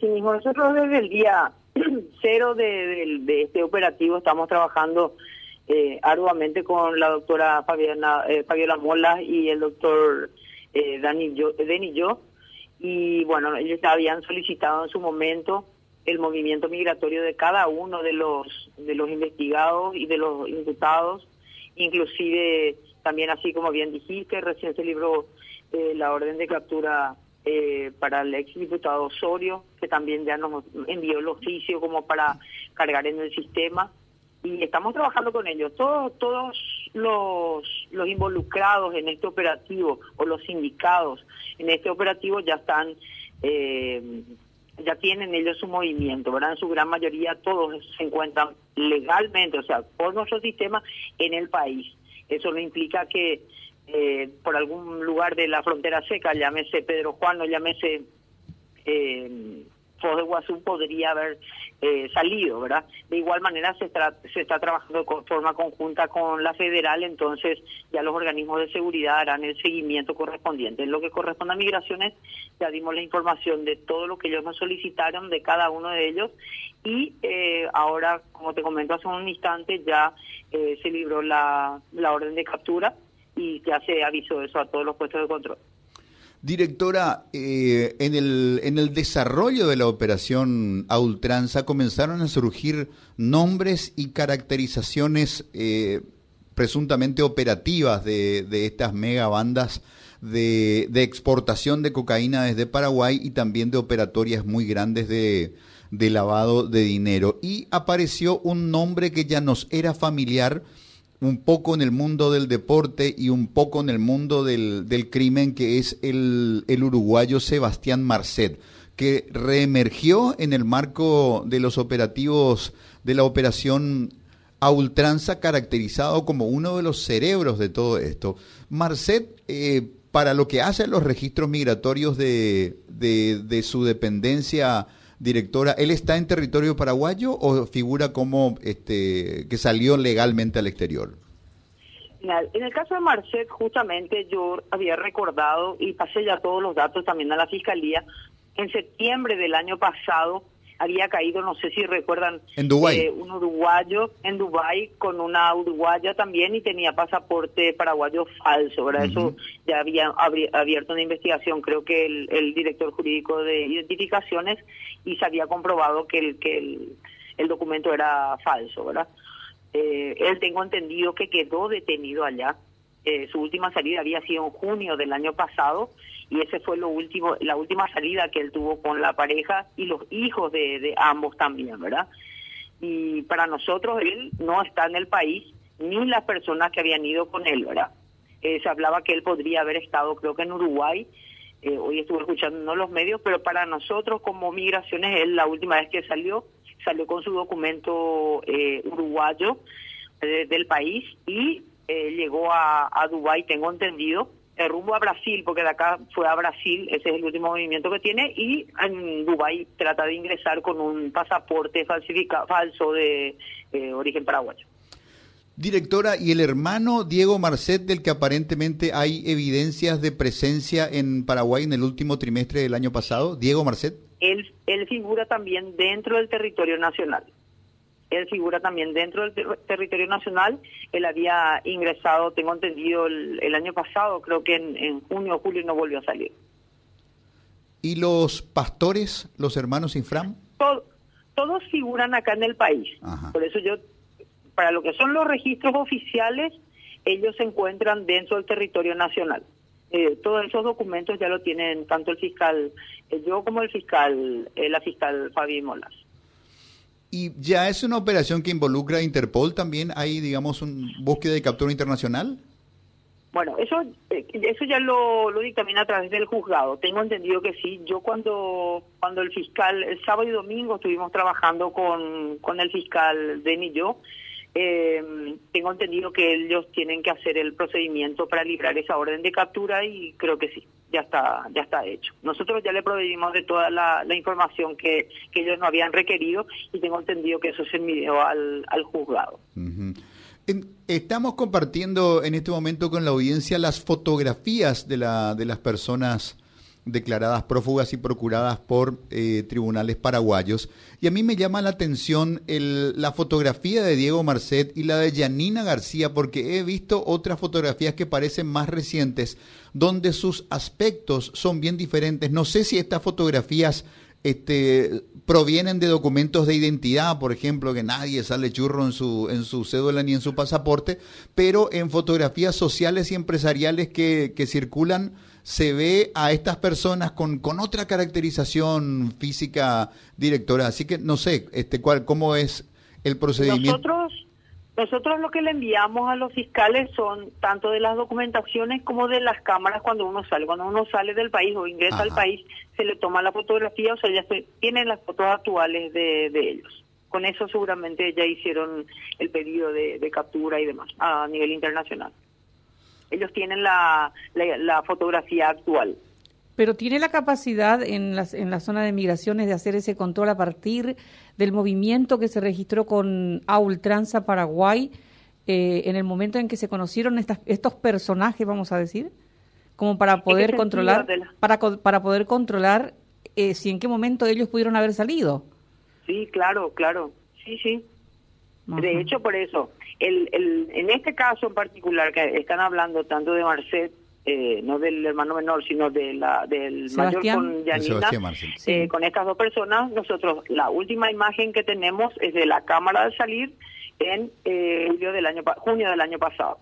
Sí, nosotros desde el día cero de, este operativo estamos trabajando eh, arduamente con la doctora eh, Fabiola Mola y el doctor eh, Dani yo, Yo. Y bueno, ellos habían solicitado en su momento el movimiento migratorio de cada uno de los de los investigados y de los imputados, inclusive también así como bien dijiste, recién se libró eh, la orden de captura eh, para el ex diputado Osorio, que también ya nos envió el oficio como para cargar en el sistema. Y estamos trabajando con ellos. Todos, todos los, los involucrados en este operativo o los sindicados en este operativo ya están, eh, ya tienen ellos su movimiento, ¿verdad? En su gran mayoría todos se encuentran legalmente, o sea, por nuestro sistema en el país. Eso no implica que eh, por algún lugar de la frontera seca, llámese Pedro Juan o llámese eh, Foz de Guazú, podría haber eh, salido, ¿verdad? De igual manera se, se está trabajando de forma conjunta con la federal, entonces ya los organismos de seguridad harán el seguimiento correspondiente. En lo que corresponde a migraciones, ya dimos la información de todo lo que ellos nos solicitaron, de cada uno de ellos, y eh, ahora, como te comento hace un instante, ya eh, se libró la orden de captura y ya se avisó eso a todos los puestos de control. Directora, eh, en, el, en el desarrollo de la operación a ultranza comenzaron a surgir nombres y caracterizaciones eh, presuntamente operativas de, de estas megabandas de, de exportación de cocaína desde Paraguay y también de operatorias muy grandes de, de lavado de dinero. Y apareció un nombre que ya nos era familiar, un poco en el mundo del deporte y un poco en el mundo del, del crimen, que es el, el uruguayo Sebastián Marcet, que reemergió en el marco de los operativos de la operación a ultranza, caracterizado como uno de los cerebros de todo esto. Marcet, eh, para lo que hace los registros migratorios de, de su dependencia, directora, ¿él está en territorio paraguayo o figura como este que salió legalmente al exterior? En el caso de Marcet, justamente yo había recordado y pasé ya todos los datos también a la fiscalía. En septiembre del año pasado, había caído, no sé si recuerdan, ¿En Dubái? Eh, un uruguayo en Dubái con una uruguaya también y tenía pasaporte paraguayo falso, ¿verdad? Eso ya había abierto una investigación, creo que el, el, director jurídico de identificaciones y se había comprobado que el, que el, el documento era falso, ¿verdad? Eh, él tengo entendido que quedó detenido allá eh, su última salida había sido en junio del año pasado y ese fue lo último, la última salida que él tuvo con la pareja y los hijos de, ambos también, ¿verdad? Y para nosotros él no está en el país ni las personas que habían ido con él, ¿verdad? Eh, se hablaba que él podría haber estado, creo que en Uruguay, eh, hoy estuve escuchando no los medios, pero para nosotros como migraciones, él la última vez que salió, salió con su documento eh, uruguayo del país y eh, llegó a, a Dubái, tengo entendido, el rumbo a Brasil, porque de acá fue a Brasil, ese es el último movimiento que tiene, y en Dubái trata de ingresar con un pasaporte falsifica, falso de eh, origen paraguayo. Directora, ¿y el hermano Diego Marcet, del que aparentemente hay evidencias de presencia en Paraguay en el último trimestre del año pasado? Diego Marcet. Él, él figura también dentro del territorio nacional él figura también dentro del territorio nacional. Él había ingresado, tengo entendido, el, año pasado, creo que en, junio o julio no volvió a salir. ¿Y los pastores, los hermanos Infram? todos figuran acá en el país. Por eso yo, para lo que son los registros oficiales, ellos se encuentran dentro del territorio nacional. Eh, todos esos documentos ya lo tienen tanto el fiscal, eh, yo como el fiscal, eh, la fiscal Fabi Molas. ¿Y ya es una operación que involucra a Interpol también? ¿Hay, digamos, un búsqueda de captura internacional? Bueno, eso eh, eso ya lo, lo dictamina a través del juzgado. Tengo entendido que sí. Yo cuando cuando el fiscal, el sábado y domingo estuvimos trabajando con, con el fiscal Denis y yo, eh, tengo entendido que ellos tienen que hacer el procedimiento para librar esa orden de captura y creo que sí, ya está ya está hecho. Nosotros ya le proveímos de toda la, información que, que, ellos no habían requerido y tengo entendido que eso se envió al, al juzgado. Estamos compartiendo en este momento con la audiencia las fotografías de, la, de las personas declaradas prófugas y procuradas por eh, tribunales paraguayos. Y a mí me llama la atención el, la fotografía de Diego Marcet y la de Janina García, porque he visto otras fotografías que parecen más recientes, donde sus aspectos son bien diferentes. No sé si estas fotografías este, provienen de documentos de identidad, por ejemplo, que nadie sale churro en su, en su cédula ni en su pasaporte, pero en fotografías sociales y empresariales que, que circulan se ve a estas personas con, con otra caracterización física directora. Así que no sé este, cuál, cómo es el procedimiento. Nosotros nosotros lo que le enviamos a los fiscales son tanto de las documentaciones como de las cámaras cuando uno sale. Cuando uno sale del país o ingresa al país, se le toma la fotografía, o sea, ya se, tienen las fotos actuales de, ellos. Con eso seguramente ya hicieron el pedido de, captura y demás a nivel internacional. Ellos tienen la, la fotografía actual. Pero tiene la capacidad en, las, en la zona de migraciones de hacer ese control a partir del movimiento que se registró con A Ultranza Paraguay eh, en el momento en que se conocieron estas, estos personajes, vamos a decir, como para poder controlar, para, para poder controlar eh, si en qué momento ellos pudieron haber salido. Sí, claro, claro, sí, sí. De hecho, por eso, el, el, en este caso en particular que están hablando tanto de Marcet eh, no del hermano menor, sino de la, del mayor con Yanina, eh, con estas dos personas, nosotros la última imagen que tenemos es de la cámara de salir en eh, julio del año, junio del año pasado.